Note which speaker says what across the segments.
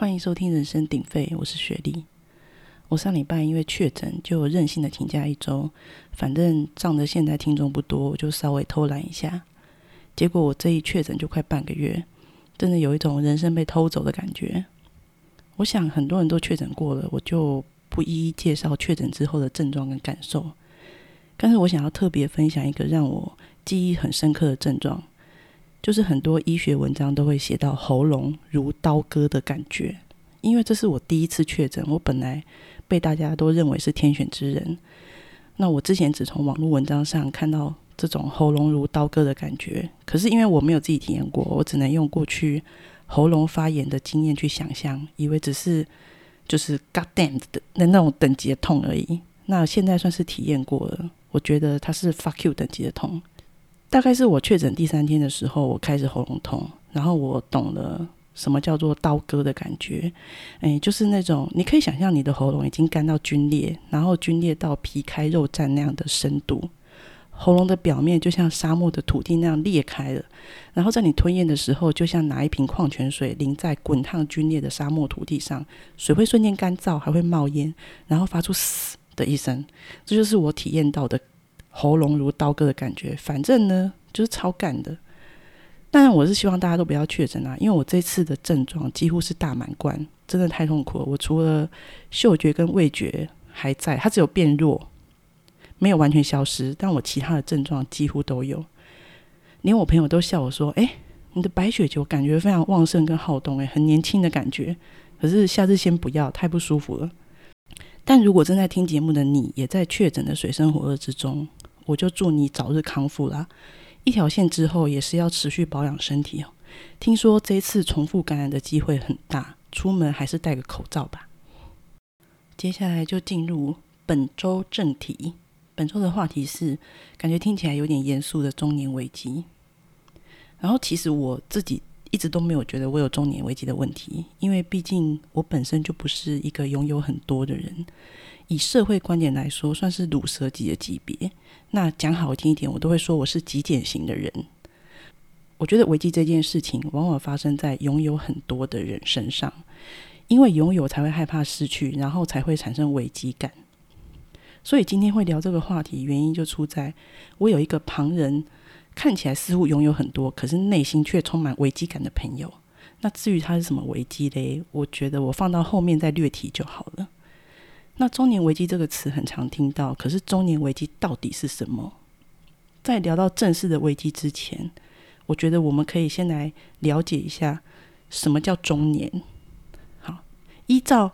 Speaker 1: 欢迎收听《人声鼎沸》，我是雪莉。我上礼拜因为确诊，就任性的请假一周，反正仗着现在听众不多，我就稍微偷懒一下。结果我这一确诊就快半个月，真的有一种人生被偷走的感觉。我想很多人都确诊过了，我就不一一介绍确诊之后的症状跟感受。但是我想要特别分享一个让我记忆很深刻的症状。就是很多医学文章都会写到喉咙如刀割的感觉，因为这是我第一次确诊。我本来被大家都认为是天选之人，那我之前只从网络文章上看到这种喉咙如刀割的感觉，可是因为我没有自己体验过，我只能用过去喉咙发炎的经验去想象，以为只是就是 God damn 的那那种等级的痛而已。那现在算是体验过了，我觉得它是 fuck you 等级的痛。大概是我确诊第三天的时候，我开始喉咙痛，然后我懂了什么叫做刀割的感觉，哎，就是那种你可以想象你的喉咙已经干到皲裂，然后皲裂到皮开肉绽那样的深度，喉咙的表面就像沙漠的土地那样裂开了，然后在你吞咽的时候，就像拿一瓶矿泉水淋在滚烫皲裂的沙漠土地上，水会瞬间干燥，还会冒烟，然后发出“嘶”的一声，这就是我体验到的。喉咙如刀割的感觉，反正呢就是超干的。当然，我是希望大家都不要确诊啊，因为我这次的症状几乎是大满贯，真的太痛苦了。我除了嗅觉跟味觉还在，它只有变弱，没有完全消失，但我其他的症状几乎都有。连我朋友都笑我说：“哎，你的白血球感觉非常旺盛跟好动，哎，很年轻的感觉。”可是下次先不要，太不舒服了。但如果正在听节目的你，也在确诊的水深火热之中。我就祝你早日康复啦！一条线之后也是要持续保养身体哦。听说这次重复感染的机会很大，出门还是戴个口罩吧。接下来就进入本周正题。本周的话题是，感觉听起来有点严肃的中年危机。然后其实我自己一直都没有觉得我有中年危机的问题，因为毕竟我本身就不是一个拥有很多的人。以社会观点来说，算是乳蛇级的级别。那讲好听一点，我都会说我是极简型的人。我觉得危机这件事情，往往发生在拥有很多的人身上，因为拥有才会害怕失去，然后才会产生危机感。所以今天会聊这个话题，原因就出在我有一个旁人看起来似乎拥有很多，可是内心却充满危机感的朋友。那至于他是什么危机嘞？我觉得我放到后面再略提就好了。那中年危机这个词很常听到，可是中年危机到底是什么？在聊到正式的危机之前，我觉得我们可以先来了解一下什么叫中年。好，依照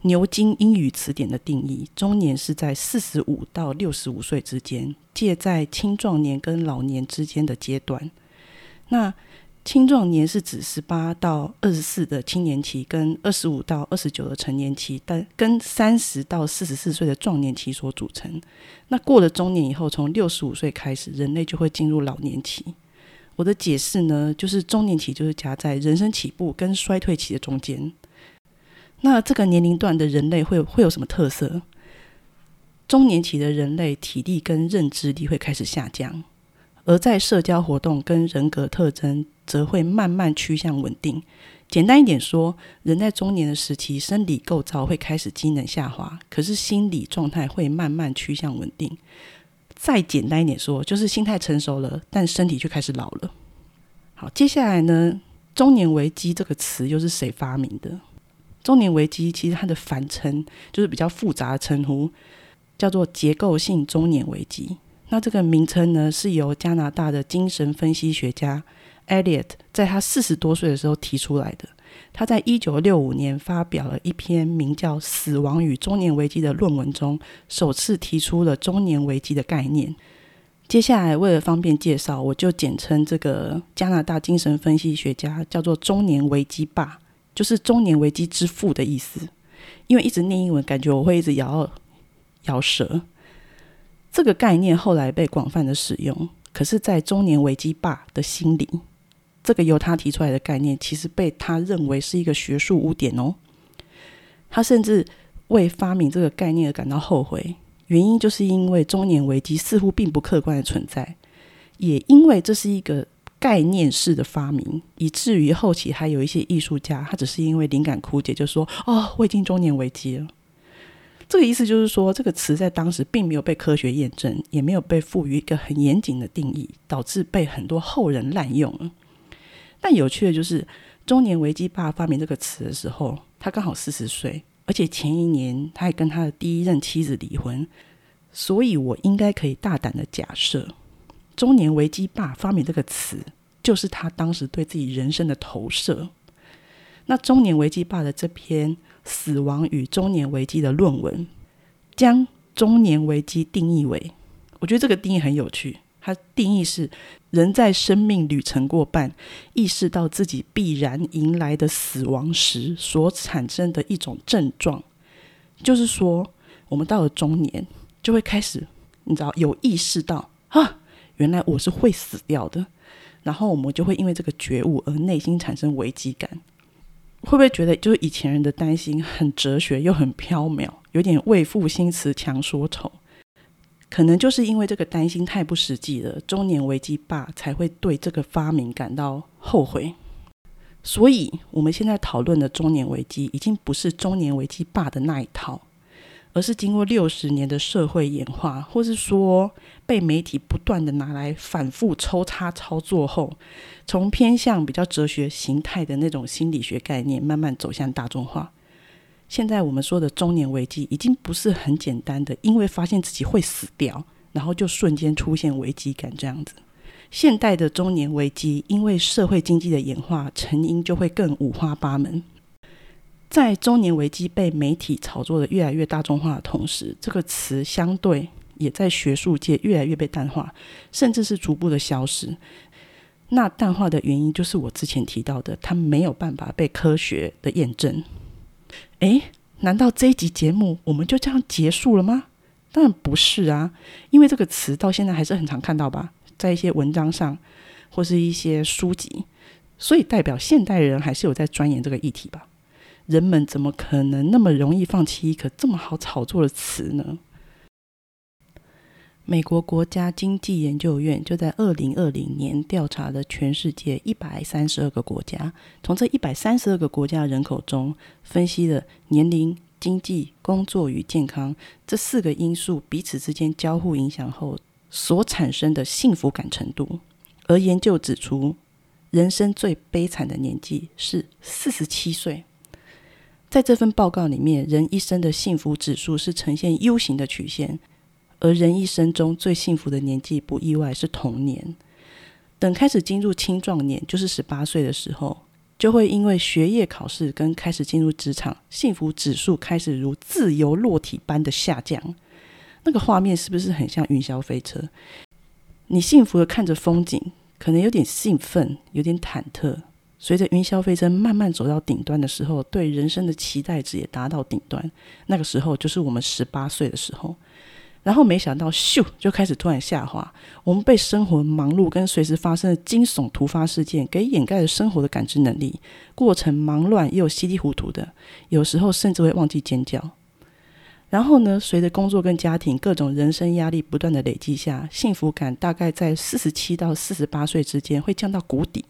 Speaker 1: 牛津英语词典的定义，中年是在四十五到六十五岁之间，介在青壮年跟老年之间的阶段。那青壮年是指十八到二十四的青年期，跟二十五到二十九的成年期，但跟三十到四十四岁的壮年期所组成。那过了中年以后，从六十五岁开始，人类就会进入老年期。我的解释呢，就是中年期就是夹在人生起步跟衰退期的中间。那这个年龄段的人类会会有什么特色？中年期的人类体力跟认知力会开始下降。而在社交活动跟人格特征则会慢慢趋向稳定。简单一点说，人在中年的时期，生理构造会开始机能下滑，可是心理状态会慢慢趋向稳定。再简单一点说，就是心态成熟了，但身体却开始老了。好，接下来呢，中年危机这个词又是谁发明的？中年危机其实它的反称就是比较复杂的称呼，叫做结构性中年危机。那这个名称呢，是由加拿大的精神分析学家 Elliot 在他四十多岁的时候提出来的。他在一九六五年发表了一篇名叫《死亡与中年危机》的论文中，首次提出了中年危机的概念。接下来，为了方便介绍，我就简称这个加拿大精神分析学家叫做“中年危机爸”，就是“中年危机之父”的意思。因为一直念英文，感觉我会一直咬咬舌。这个概念后来被广泛的使用，可是，在中年危机爸的心里，这个由他提出来的概念，其实被他认为是一个学术污点哦。他甚至为发明这个概念而感到后悔，原因就是因为中年危机似乎并不客观的存在，也因为这是一个概念式的发明，以至于后期还有一些艺术家，他只是因为灵感枯竭，就说：“哦，我已经中年危机了。”这个意思就是说，这个词在当时并没有被科学验证，也没有被赋予一个很严谨的定义，导致被很多后人滥用。但有趣的就是，中年危机爸发明这个词的时候，他刚好四十岁，而且前一年他还跟他的第一任妻子离婚，所以我应该可以大胆的假设，中年危机爸发明这个词，就是他当时对自己人生的投射。那中年危机爸的这篇。死亡与中年危机的论文，将中年危机定义为，我觉得这个定义很有趣。它定义是人在生命旅程过半，意识到自己必然迎来的死亡时所产生的一种症状。就是说，我们到了中年，就会开始，你知道，有意识到啊，原来我是会死掉的。然后我们就会因为这个觉悟而内心产生危机感。会不会觉得就是以前人的担心很哲学又很缥缈，有点为赋新词强说愁？可能就是因为这个担心太不实际了，中年危机爸才会对这个发明感到后悔。所以，我们现在讨论的中年危机，已经不是中年危机爸的那一套。而是经过六十年的社会演化，或是说被媒体不断的拿来反复抽插操作后，从偏向比较哲学形态的那种心理学概念，慢慢走向大众化。现在我们说的中年危机，已经不是很简单的，因为发现自己会死掉，然后就瞬间出现危机感这样子。现代的中年危机，因为社会经济的演化，成因就会更五花八门。在中年危机被媒体炒作的越来越大众化的同时，这个词相对也在学术界越来越被淡化，甚至是逐步的消失。那淡化的原因就是我之前提到的，它没有办法被科学的验证。诶，难道这一集节目我们就这样结束了吗？当然不是啊，因为这个词到现在还是很常看到吧，在一些文章上或是一些书籍，所以代表现代人还是有在钻研这个议题吧。人们怎么可能那么容易放弃一个这么好炒作的词呢？美国国家经济研究院就在二零二零年调查了全世界一百三十二个国家，从这一百三十二个国家人口中分析了年龄、经济、工作与健康这四个因素彼此之间交互影响后所产生的幸福感程度。而研究指出，人生最悲惨的年纪是四十七岁。在这份报告里面，人一生的幸福指数是呈现 U 型的曲线，而人一生中最幸福的年纪不意外是童年。等开始进入青壮年，就是十八岁的时候，就会因为学业考试跟开始进入职场，幸福指数开始如自由落体般的下降。那个画面是不是很像云霄飞车？你幸福的看着风景，可能有点兴奋，有点忐忑。随着云霄飞车慢慢走到顶端的时候，对人生的期待值也达到顶端。那个时候就是我们十八岁的时候。然后没想到，咻，就开始突然下滑。我们被生活忙碌跟随时发生的惊悚突发事件给掩盖了生活的感知能力，过程忙乱又稀里糊涂的，有时候甚至会忘记尖叫。然后呢，随着工作跟家庭各种人生压力不断的累积下，幸福感大概在四十七到四十八岁之间会降到谷底。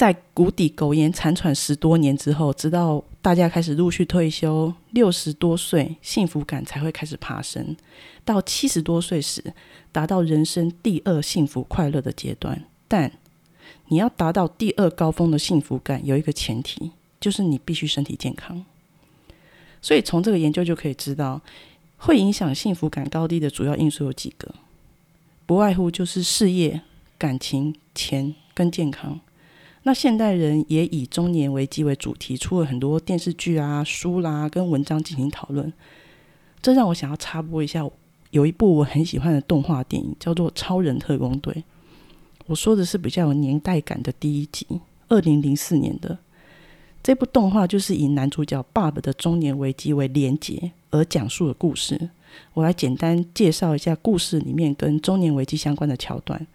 Speaker 1: 在谷底苟延残喘十多年之后，直到大家开始陆续退休，六十多岁，幸福感才会开始爬升。到七十多岁时，达到人生第二幸福快乐的阶段。但你要达到第二高峰的幸福感，有一个前提，就是你必须身体健康。所以从这个研究就可以知道，会影响幸福感高低的主要因素有几个，不外乎就是事业、感情、钱跟健康。那现代人也以中年危机为主题，出了很多电视剧啊、书啦跟文章进行讨论。这让我想要插播一下，有一部我很喜欢的动画电影，叫做《超人特工队》。我说的是比较有年代感的第一集，二零零四年的这部动画，就是以男主角爸爸的中年危机为连结而讲述的故事。我来简单介绍一下故事里面跟中年危机相关的桥段。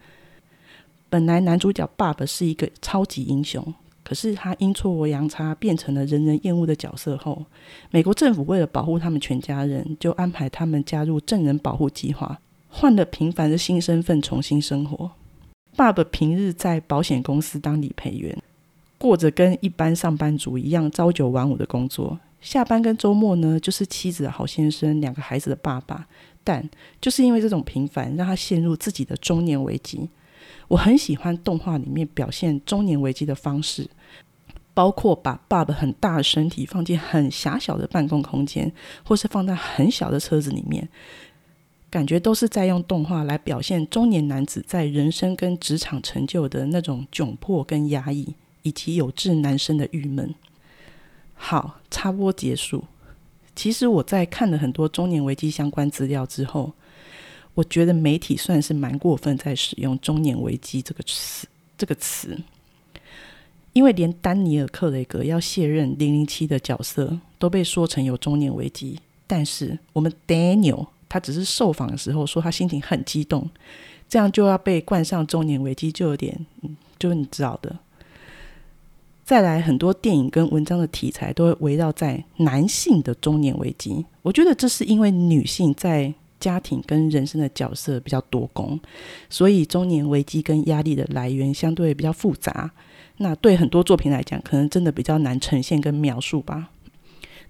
Speaker 1: 本来男主角爸爸是一个超级英雄，可是他阴错阳差变成了人人厌恶的角色后，美国政府为了保护他们全家人，就安排他们加入证人保护计划，换了平凡的新身份重新生活。爸爸平日在保险公司当理赔员，过着跟一般上班族一样朝九晚五的工作。下班跟周末呢，就是妻子的好先生，两个孩子的爸爸。但就是因为这种平凡，让他陷入自己的中年危机。我很喜欢动画里面表现中年危机的方式，包括把爸爸很大的身体放进很狭小的办公空间，或是放在很小的车子里面。感觉都是在用动画来表现中年男子在人生跟职场成就的那种窘迫跟压抑，以及有志男生的郁闷。好，插播结束。其实我在看了很多中年危机相关资料之后，我觉得媒体算是蛮过分在使用“中年危机”这个词。这个词，因为连丹尼尔·克雷格要卸任零零七的角色都被说成有中年危机，但是我们 Daniel。他只是受访的时候说他心情很激动，这样就要被冠上中年危机，就有点，就是你知道的。再来，很多电影跟文章的题材都会围绕在男性的中年危机。我觉得这是因为女性在家庭跟人生的角色比较多功，所以中年危机跟压力的来源相对比较复杂。那对很多作品来讲，可能真的比较难呈现跟描述吧。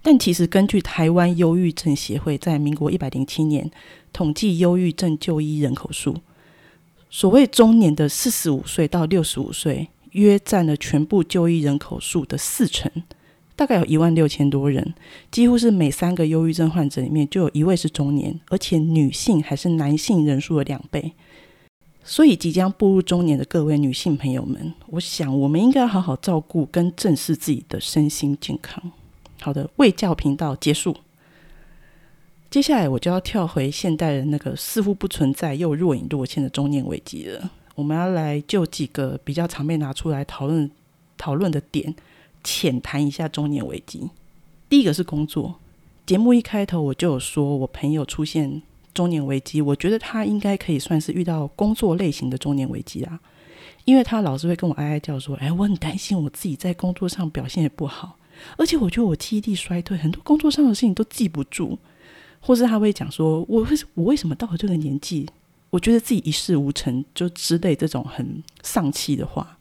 Speaker 1: 但其实，根据台湾忧郁症协会在民国一百零七年统计忧郁症就医人口数，所谓中年的四十五岁到六十五岁，约占了全部就医人口数的四成，大概有一万六千多人，几乎是每三个忧郁症患者里面就有一位是中年，而且女性还是男性人数的两倍。所以，即将步入中年的各位女性朋友们，我想我们应该好好照顾跟正视自己的身心健康。好的，卫教频道结束。接下来我就要跳回现代人那个似乎不存在又若隐若现的中年危机了。我们要来就几个比较常被拿出来讨论讨论的点，浅谈一下中年危机。第一个是工作。节目一开头我就有说，我朋友出现中年危机，我觉得他应该可以算是遇到工作类型的中年危机啦，因为他老是会跟我哀哀叫说：“哎，我很担心我自己在工作上表现也不好。”而且我觉得我记忆力衰退，很多工作上的事情都记不住，或是他会讲说：“我为我为什么到了这个年纪，我觉得自己一事无成，就之类这种很丧气的话。”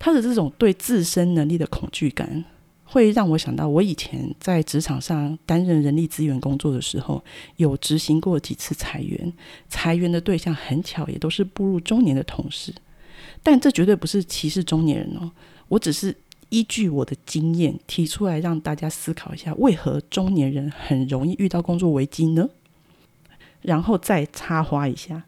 Speaker 1: 他的这种对自身能力的恐惧感，会让我想到我以前在职场上担任人力资源工作的时候，有执行过几次裁员，裁员的对象很巧也都是步入中年的同事，但这绝对不是歧视中年人哦，我只是。依据我的经验提出来，让大家思考一下，为何中年人很容易遇到工作危机呢？然后再插花一下，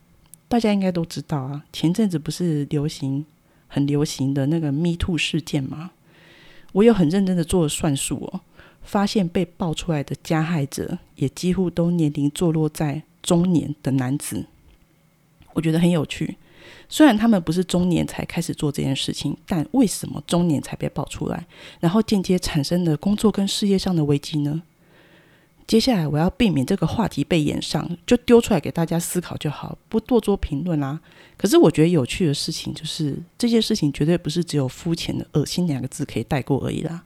Speaker 1: 大家应该都知道啊，前阵子不是流行很流行的那个 Me Too 事件吗？我有很认真的做了算术哦，发现被爆出来的加害者也几乎都年龄坐落在中年的男子，我觉得很有趣。虽然他们不是中年才开始做这件事情，但为什么中年才被爆出来，然后间接产生的工作跟事业上的危机呢？接下来我要避免这个话题被演上，就丢出来给大家思考就好，不多做评论啦。可是我觉得有趣的事情就是，这件事情绝对不是只有肤浅的恶心两个字可以带过而已啦。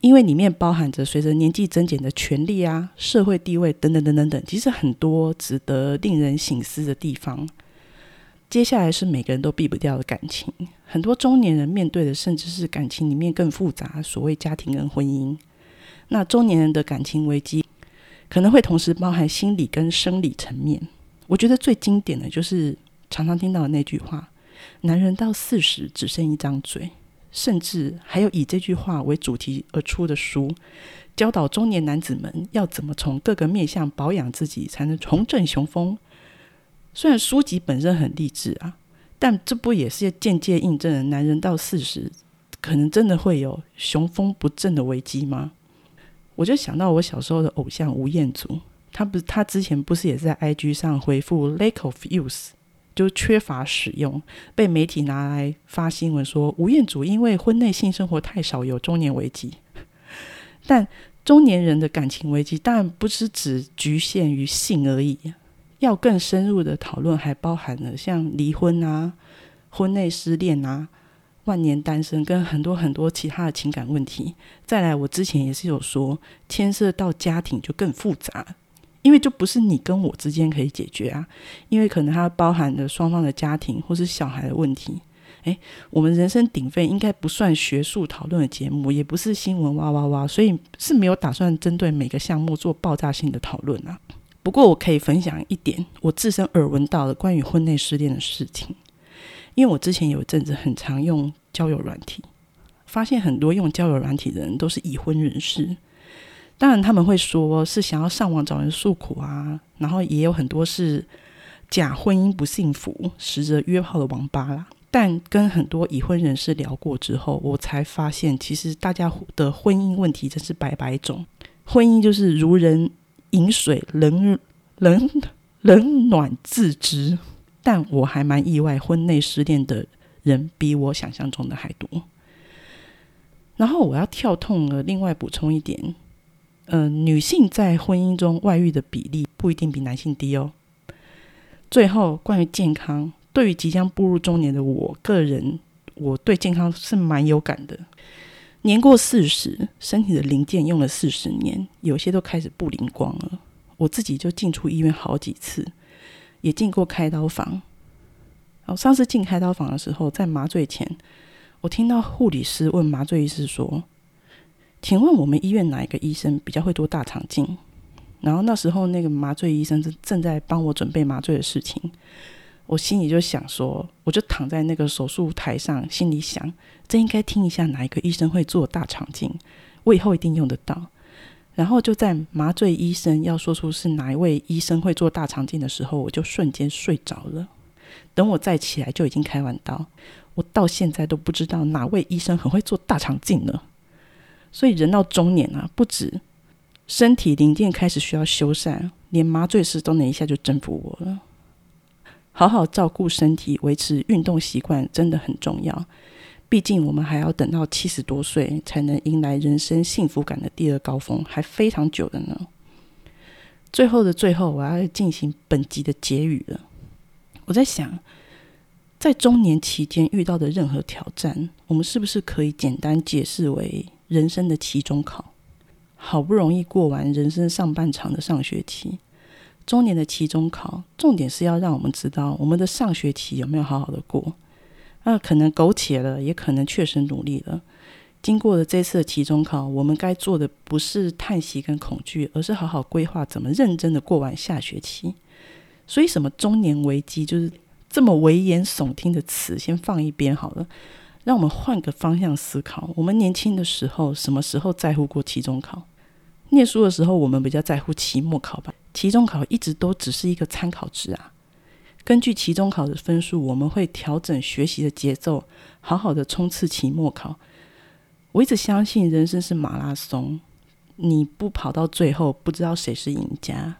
Speaker 1: 因为里面包含着随着年纪增减的权利啊、社会地位等等等等等，其实很多值得令人醒思的地方。接下来是每个人都避不掉的感情，很多中年人面对的甚至是感情里面更复杂，所谓家庭跟婚姻。那中年人的感情危机可能会同时包含心理跟生理层面。我觉得最经典的就是常常听到的那句话：“男人到四十只剩一张嘴。”甚至还有以这句话为主题而出的书，教导中年男子们要怎么从各个面向保养自己，才能重振雄风。虽然书籍本身很励志啊，但这不也是间接印证了男人到四十可能真的会有雄风不振的危机吗？我就想到我小时候的偶像吴彦祖，他不是他之前不是也在 IG 上回复 lack of use，就缺乏使用，被媒体拿来发新闻说吴彦祖因为婚内性生活太少有中年危机。但中年人的感情危机当然不是只局限于性而已。要更深入的讨论，还包含了像离婚啊、婚内失恋啊、万年单身，跟很多很多其他的情感问题。再来，我之前也是有说，牵涉到家庭就更复杂，因为就不是你跟我之间可以解决啊，因为可能它包含了双方的家庭或是小孩的问题。诶，我们人声鼎沸应该不算学术讨论的节目，也不是新闻哇哇哇，所以是没有打算针对每个项目做爆炸性的讨论啊。不过我可以分享一点我自身耳闻到的关于婚内失恋的事情，因为我之前有一阵子很常用交友软体，发现很多用交友软体的人都是已婚人士。当然，他们会说是想要上网找人诉苦啊，然后也有很多是假婚姻不幸福，实则约炮的王八啦。但跟很多已婚人士聊过之后，我才发现，其实大家的婚姻问题真是百百种。婚姻就是如人饮水，冷冷冷暖自知。但我还蛮意外，婚内失恋的人比我想象中的还多。然后我要跳痛了，另外补充一点。嗯，女性在婚姻中外遇的比例不一定比男性低哦。最后，关于健康，对于即将步入中年的我个人，我对健康是蛮有感的。年过四十，身体的零件用了四十年，有些都开始不灵光了。我自己就进出医院好几次，也进过开刀房。哦，上次进开刀房的时候，在麻醉前，我听到护理师问麻醉医师说。请问我们医院哪一个医生比较会做大肠镜？然后那时候那个麻醉医生正正在帮我准备麻醉的事情，我心里就想说，我就躺在那个手术台上，心里想，这应该听一下哪一个医生会做大肠镜，我以后一定用得到。然后就在麻醉医生要说出是哪一位医生会做大肠镜的时候，我就瞬间睡着了。等我再起来，就已经开完刀。我到现在都不知道哪位医生很会做大肠镜呢。所以人到中年啊，不止身体零件开始需要修缮，连麻醉师都能一下就征服我了。好好照顾身体，维持运动习惯真的很重要。毕竟我们还要等到七十多岁才能迎来人生幸福感的第二高峰，还非常久的呢。最后的最后，我要进行本集的结语了。我在想，在中年期间遇到的任何挑战，我们是不是可以简单解释为？人生的期中考，好不容易过完人生上半场的上学期，中年的期中考，重点是要让我们知道我们的上学期有没有好好的过。那可能苟且了，也可能确实努力了。经过了这次的期中考，我们该做的不是叹息跟恐惧，而是好好规划怎么认真的过完下学期。所以，什么中年危机，就是这么危言耸听的词，先放一边好了。让我们换个方向思考。我们年轻的时候，什么时候在乎过期中考？念书的时候，我们比较在乎期末考吧。期中考一直都只是一个参考值啊。根据期中考的分数，我们会调整学习的节奏，好好的冲刺期末考。我一直相信人生是马拉松，你不跑到最后，不知道谁是赢家。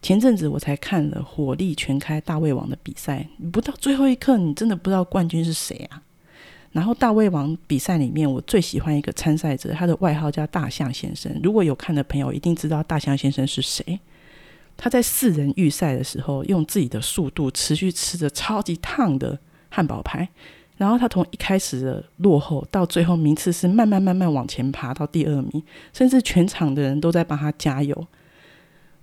Speaker 1: 前阵子我才看了火力全开大胃王的比赛，不到最后一刻，你真的不知道冠军是谁啊！然后大胃王比赛里面，我最喜欢一个参赛者，他的外号叫大象先生。如果有看的朋友，一定知道大象先生是谁。他在四人预赛的时候，用自己的速度持续吃着超级烫的汉堡排，然后他从一开始的落后，到最后名次是慢慢慢慢往前爬到第二名，甚至全场的人都在帮他加油。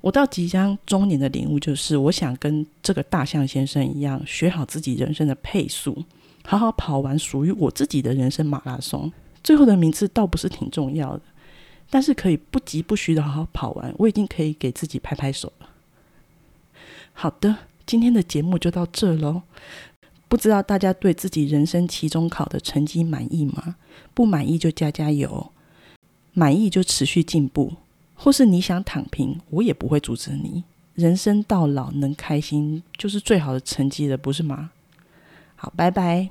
Speaker 1: 我到即将中年的领悟就是，我想跟这个大象先生一样，学好自己人生的配速，好好跑完属于我自己的人生马拉松。最后的名次倒不是挺重要的，但是可以不急不徐的好好跑完，我已经可以给自己拍拍手。好的，今天的节目就到这喽。不知道大家对自己人生期中考的成绩满意吗？不满意就加加油，满意就持续进步。或是你想躺平，我也不会阻止你。人生到老能开心，就是最好的成绩了，不是吗？好，拜拜。